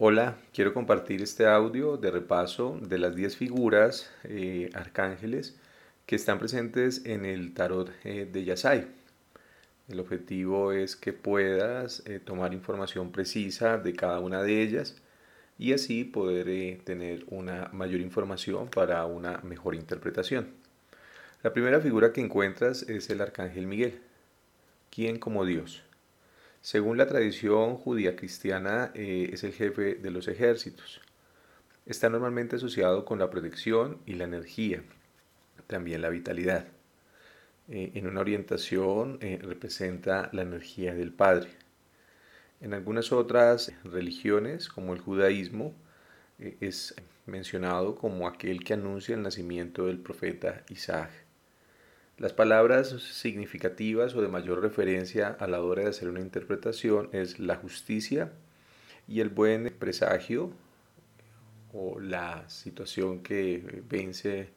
Hola, quiero compartir este audio de repaso de las 10 figuras eh, arcángeles que están presentes en el tarot eh, de Yasai. El objetivo es que puedas eh, tomar información precisa de cada una de ellas y así poder tener una mayor información para una mejor interpretación. La primera figura que encuentras es el arcángel Miguel, quien como Dios según la tradición judía cristiana, eh, es el jefe de los ejércitos. Está normalmente asociado con la protección y la energía, también la vitalidad. Eh, en una orientación eh, representa la energía del Padre. En algunas otras religiones, como el judaísmo, es mencionado como aquel que anuncia el nacimiento del profeta Isaac. Las palabras significativas o de mayor referencia a la hora de hacer una interpretación es la justicia y el buen presagio o la situación que vence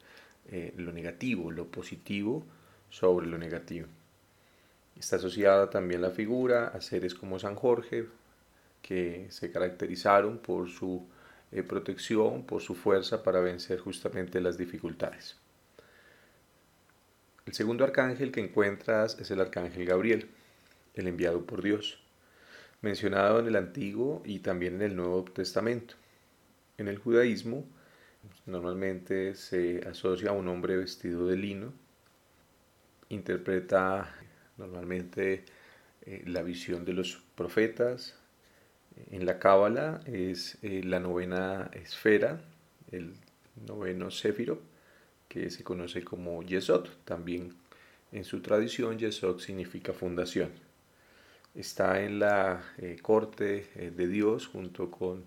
eh, lo negativo, lo positivo sobre lo negativo. Está asociada también la figura a seres como San Jorge, que se caracterizaron por su eh, protección, por su fuerza para vencer justamente las dificultades. El segundo arcángel que encuentras es el arcángel Gabriel, el enviado por Dios, mencionado en el Antiguo y también en el Nuevo Testamento. En el judaísmo normalmente se asocia a un hombre vestido de lino, interpreta normalmente eh, la visión de los profetas. En la Cábala es eh, la novena esfera, el noveno céfiro que se conoce como Yesod. También en su tradición Yesod significa fundación. Está en la eh, corte eh, de Dios junto con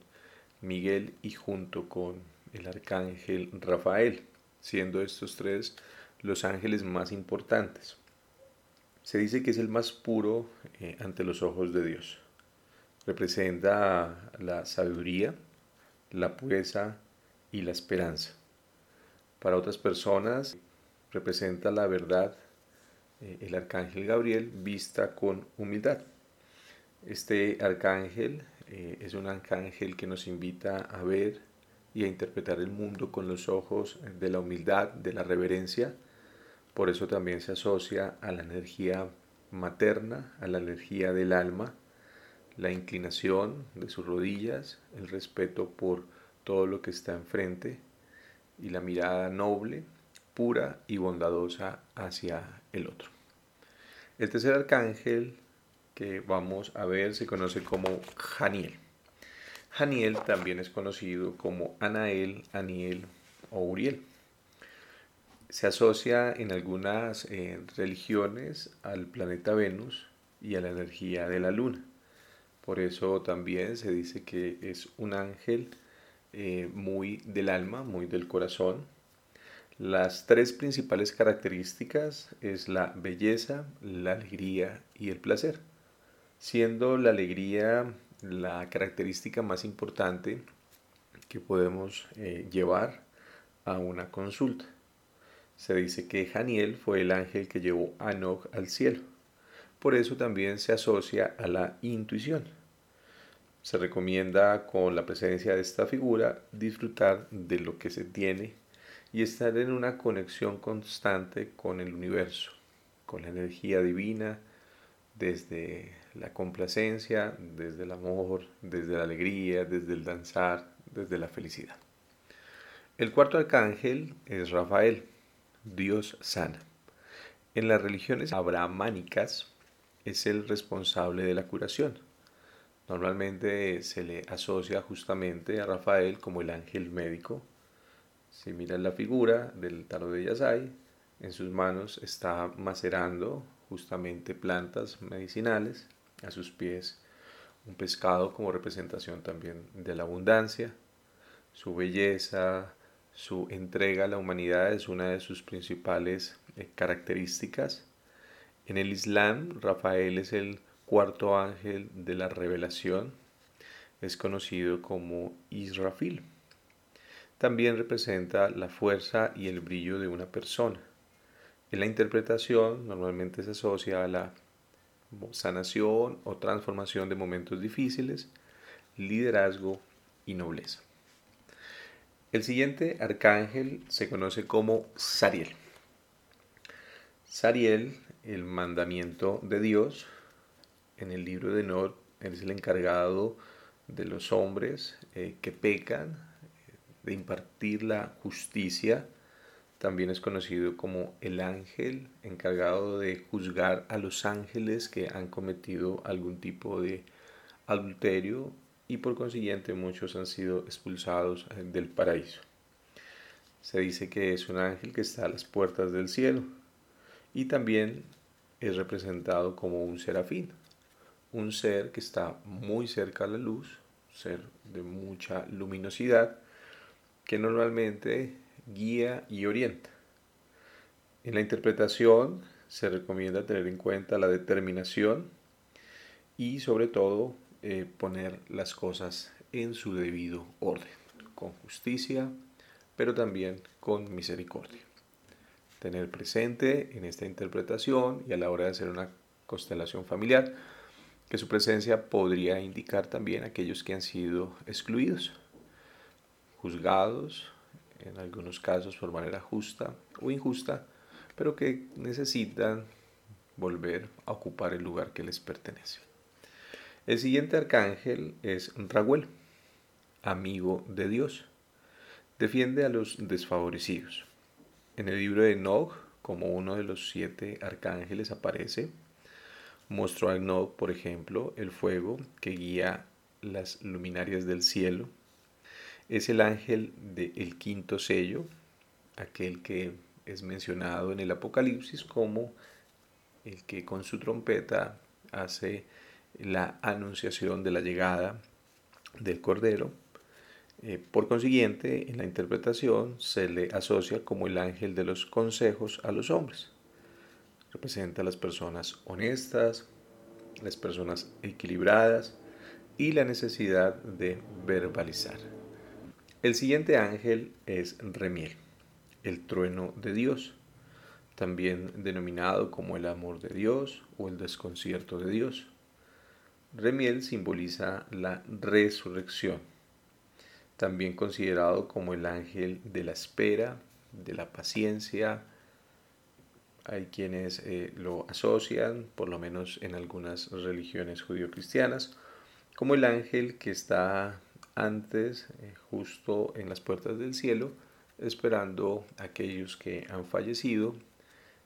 Miguel y junto con el arcángel Rafael, siendo estos tres los ángeles más importantes. Se dice que es el más puro eh, ante los ojos de Dios. Representa la sabiduría, la pureza y la esperanza. Para otras personas representa la verdad eh, el arcángel Gabriel vista con humildad. Este arcángel eh, es un arcángel que nos invita a ver y a interpretar el mundo con los ojos de la humildad, de la reverencia. Por eso también se asocia a la energía materna, a la energía del alma, la inclinación de sus rodillas, el respeto por todo lo que está enfrente, y la mirada noble, pura y bondadosa hacia el otro. El tercer arcángel que vamos a ver se conoce como Janiel. Janiel también es conocido como Anael, Aniel o Uriel. Se asocia en algunas eh, religiones al planeta Venus y a la energía de la luna. Por eso también se dice que es un ángel eh, muy del alma, muy del corazón. Las tres principales características es la belleza, la alegría y el placer, siendo la alegría la característica más importante que podemos eh, llevar a una consulta. Se dice que Janiel fue el ángel que llevó a Enoch al cielo. Por eso también se asocia a la intuición. Se recomienda con la presencia de esta figura disfrutar de lo que se tiene y estar en una conexión constante con el universo, con la energía divina, desde la complacencia, desde el amor, desde la alegría, desde el danzar, desde la felicidad. El cuarto arcángel es Rafael, Dios sana. En las religiones abrahámicas es el responsable de la curación Normalmente se le asocia justamente a Rafael como el ángel médico. Si miran la figura del tarot de Yasai, en sus manos está macerando justamente plantas medicinales, a sus pies un pescado como representación también de la abundancia, su belleza, su entrega a la humanidad es una de sus principales eh, características. En el Islam, Rafael es el cuarto ángel de la revelación, es conocido como Israfil. También representa la fuerza y el brillo de una persona. En la interpretación normalmente se asocia a la sanación o transformación de momentos difíciles, liderazgo y nobleza. El siguiente arcángel se conoce como Sariel. Sariel, el mandamiento de Dios, en el libro de Nor, es el encargado de los hombres eh, que pecan, de impartir la justicia. También es conocido como el ángel encargado de juzgar a los ángeles que han cometido algún tipo de adulterio y por consiguiente muchos han sido expulsados eh, del paraíso. Se dice que es un ángel que está a las puertas del cielo y también es representado como un serafín, un ser que está muy cerca a la luz, ser de mucha luminosidad, que normalmente guía y orienta. En la interpretación se recomienda tener en cuenta la determinación y sobre todo eh, poner las cosas en su debido orden, con justicia, pero también con misericordia. Tener presente en esta interpretación y a la hora de hacer una constelación familiar que su presencia podría indicar también a aquellos que han sido excluidos, juzgados, en algunos casos por manera justa o injusta, pero que necesitan volver a ocupar el lugar que les pertenece. El siguiente arcángel es Raguel, amigo de Dios. Defiende a los desfavorecidos. En el libro de Enoch, como uno de los siete arcángeles aparece, mostró a Enoch, por ejemplo, el fuego que guía las luminarias del cielo. Es el ángel del quinto sello, aquel que es mencionado en el Apocalipsis como el que con su trompeta hace la anunciación de la llegada del Cordero. Eh, por consiguiente, en la interpretación se le asocia como el ángel de los consejos a los hombres. Representa a las personas honestas, las personas equilibradas y la necesidad de verbalizar. El siguiente ángel es Remiel, el trueno de Dios, también denominado como el amor de Dios o el desconcierto de Dios. Remiel simboliza la resurrección, también considerado como el ángel de la espera, de la paciencia. Hay quienes eh, lo asocian, por lo menos en algunas religiones judío-cristianas, como el ángel que está antes, eh, justo en las puertas del cielo, esperando a aquellos que han fallecido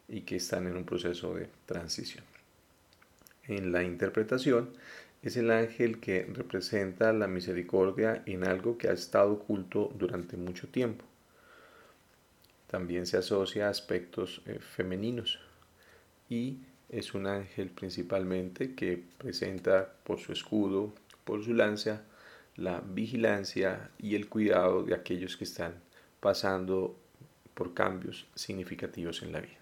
y que están en un proceso de transición en la interpretación es el ángel que representa la misericordia en algo que ha estado oculto durante mucho tiempo. También se asocia a aspectos eh, femeninos y es un ángel principalmente que presenta por su escudo, por su lanza, la vigilancia y el cuidado de aquellos que están pasando por cambios significativos en la vida.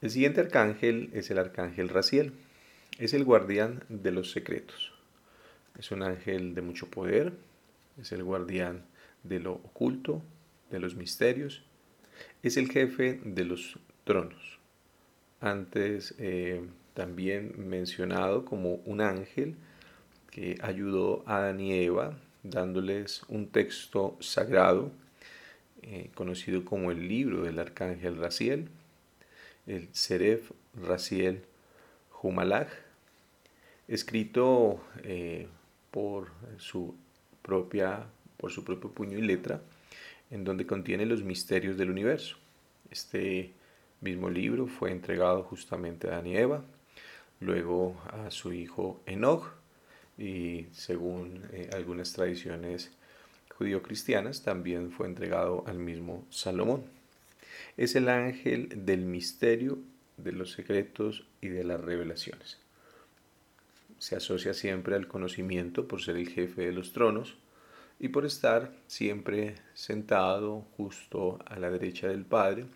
El siguiente arcángel es el arcángel Raciel. Es el guardián de los secretos. Es un ángel de mucho poder. Es el guardián de lo oculto, de los misterios. Es el jefe de los tronos. Antes eh, también mencionado como un ángel que ayudó a Adán y Eva dándoles un texto sagrado eh, conocido como el libro del arcángel Raciel el Seref Raciel Humalaj, escrito eh, por, su propia, por su propio puño y letra, en donde contiene los misterios del universo. Este mismo libro fue entregado justamente a Adán Eva, luego a su hijo Enoch, y según eh, algunas tradiciones judío-cristianas, también fue entregado al mismo Salomón es el ángel del misterio, de los secretos y de las revelaciones. Se asocia siempre al conocimiento por ser el jefe de los tronos y por estar siempre sentado justo a la derecha del Padre,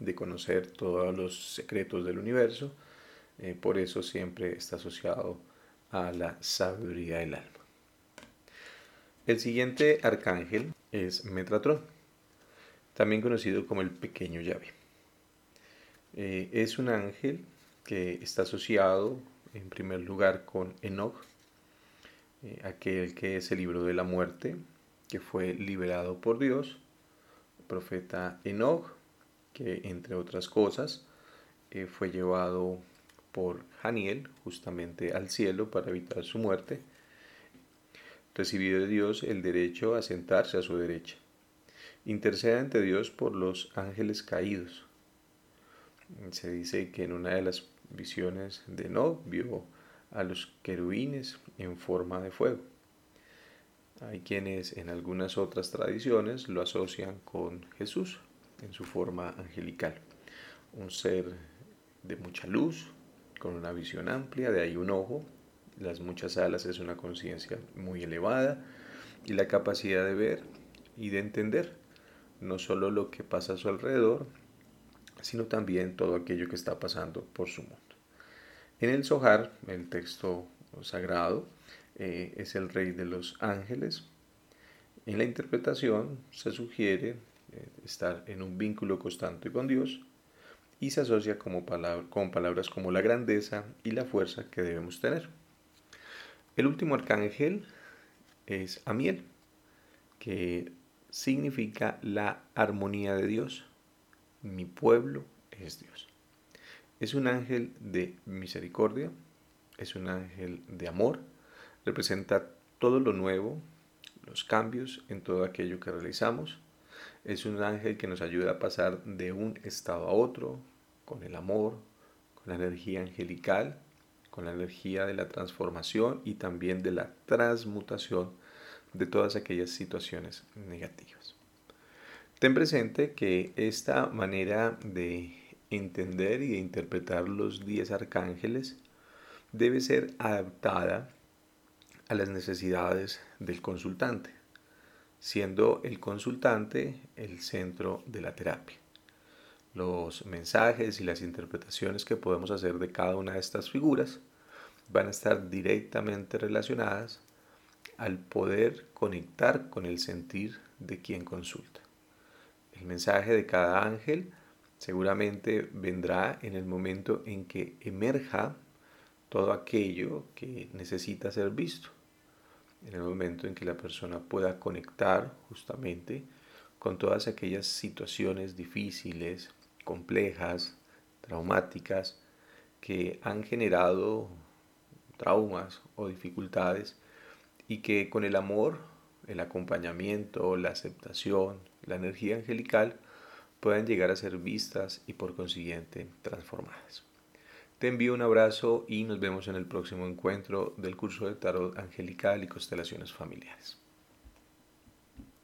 de conocer todos los secretos del universo. Eh, por eso siempre está asociado a la sabiduría del alma. El siguiente arcángel es Metatron también conocido como el pequeño llave. Eh, es un ángel que está asociado en primer lugar con Enoch. Eh, aquel que se libró de la muerte, que fue liberado por Dios, profeta Enoch, que entre otras cosas eh, fue llevado por Janiel justamente al cielo para evitar su muerte, recibió de Dios el derecho a sentarse a su derecha. Intercede ante Dios por los ángeles caídos. Se dice que en una de las visiones de Enoch vio a los querubines en forma de fuego. Hay quienes en algunas otras tradiciones lo asocian con Jesús en su forma angelical, un ser de mucha luz, con una visión amplia, de ahí un ojo, las muchas alas es una conciencia muy elevada y la capacidad de ver y de entender no solo lo que pasa a su alrededor, sino también todo aquello que está pasando por su mundo. En el Zohar, el texto sagrado, eh, es el rey de los ángeles. En la interpretación se sugiere eh, estar en un vínculo constante con Dios y se asocia como con palabras como la grandeza y la fuerza que debemos tener. El último arcángel es Amiel, que significa la armonía de Dios. Mi pueblo es Dios. Es un ángel de misericordia, es un ángel de amor, representa todo lo nuevo, los cambios en todo aquello que realizamos. Es un ángel que nos ayuda a pasar de un estado a otro, con el amor, con la energía angelical, con la energía de la transformación y también de la transmutación de todas aquellas situaciones negativas. Ten presente que esta manera de entender y interpretar los diez arcángeles debe ser adaptada a las necesidades del consultante, siendo el consultante el centro de la terapia. Los mensajes y las interpretaciones que podemos hacer de cada una de estas figuras van a estar directamente relacionadas al poder conectar con el sentir de quien consulta. El mensaje de cada ángel seguramente vendrá en el momento en que emerja todo aquello que necesita ser visto, en el momento en que la persona pueda conectar justamente con todas aquellas situaciones difíciles, complejas, traumáticas, que han generado traumas o dificultades y que con el amor, el acompañamiento, la aceptación, la energía angelical, puedan llegar a ser vistas y por consiguiente transformadas. Te envío un abrazo y nos vemos en el próximo encuentro del curso de tarot angelical y constelaciones familiares.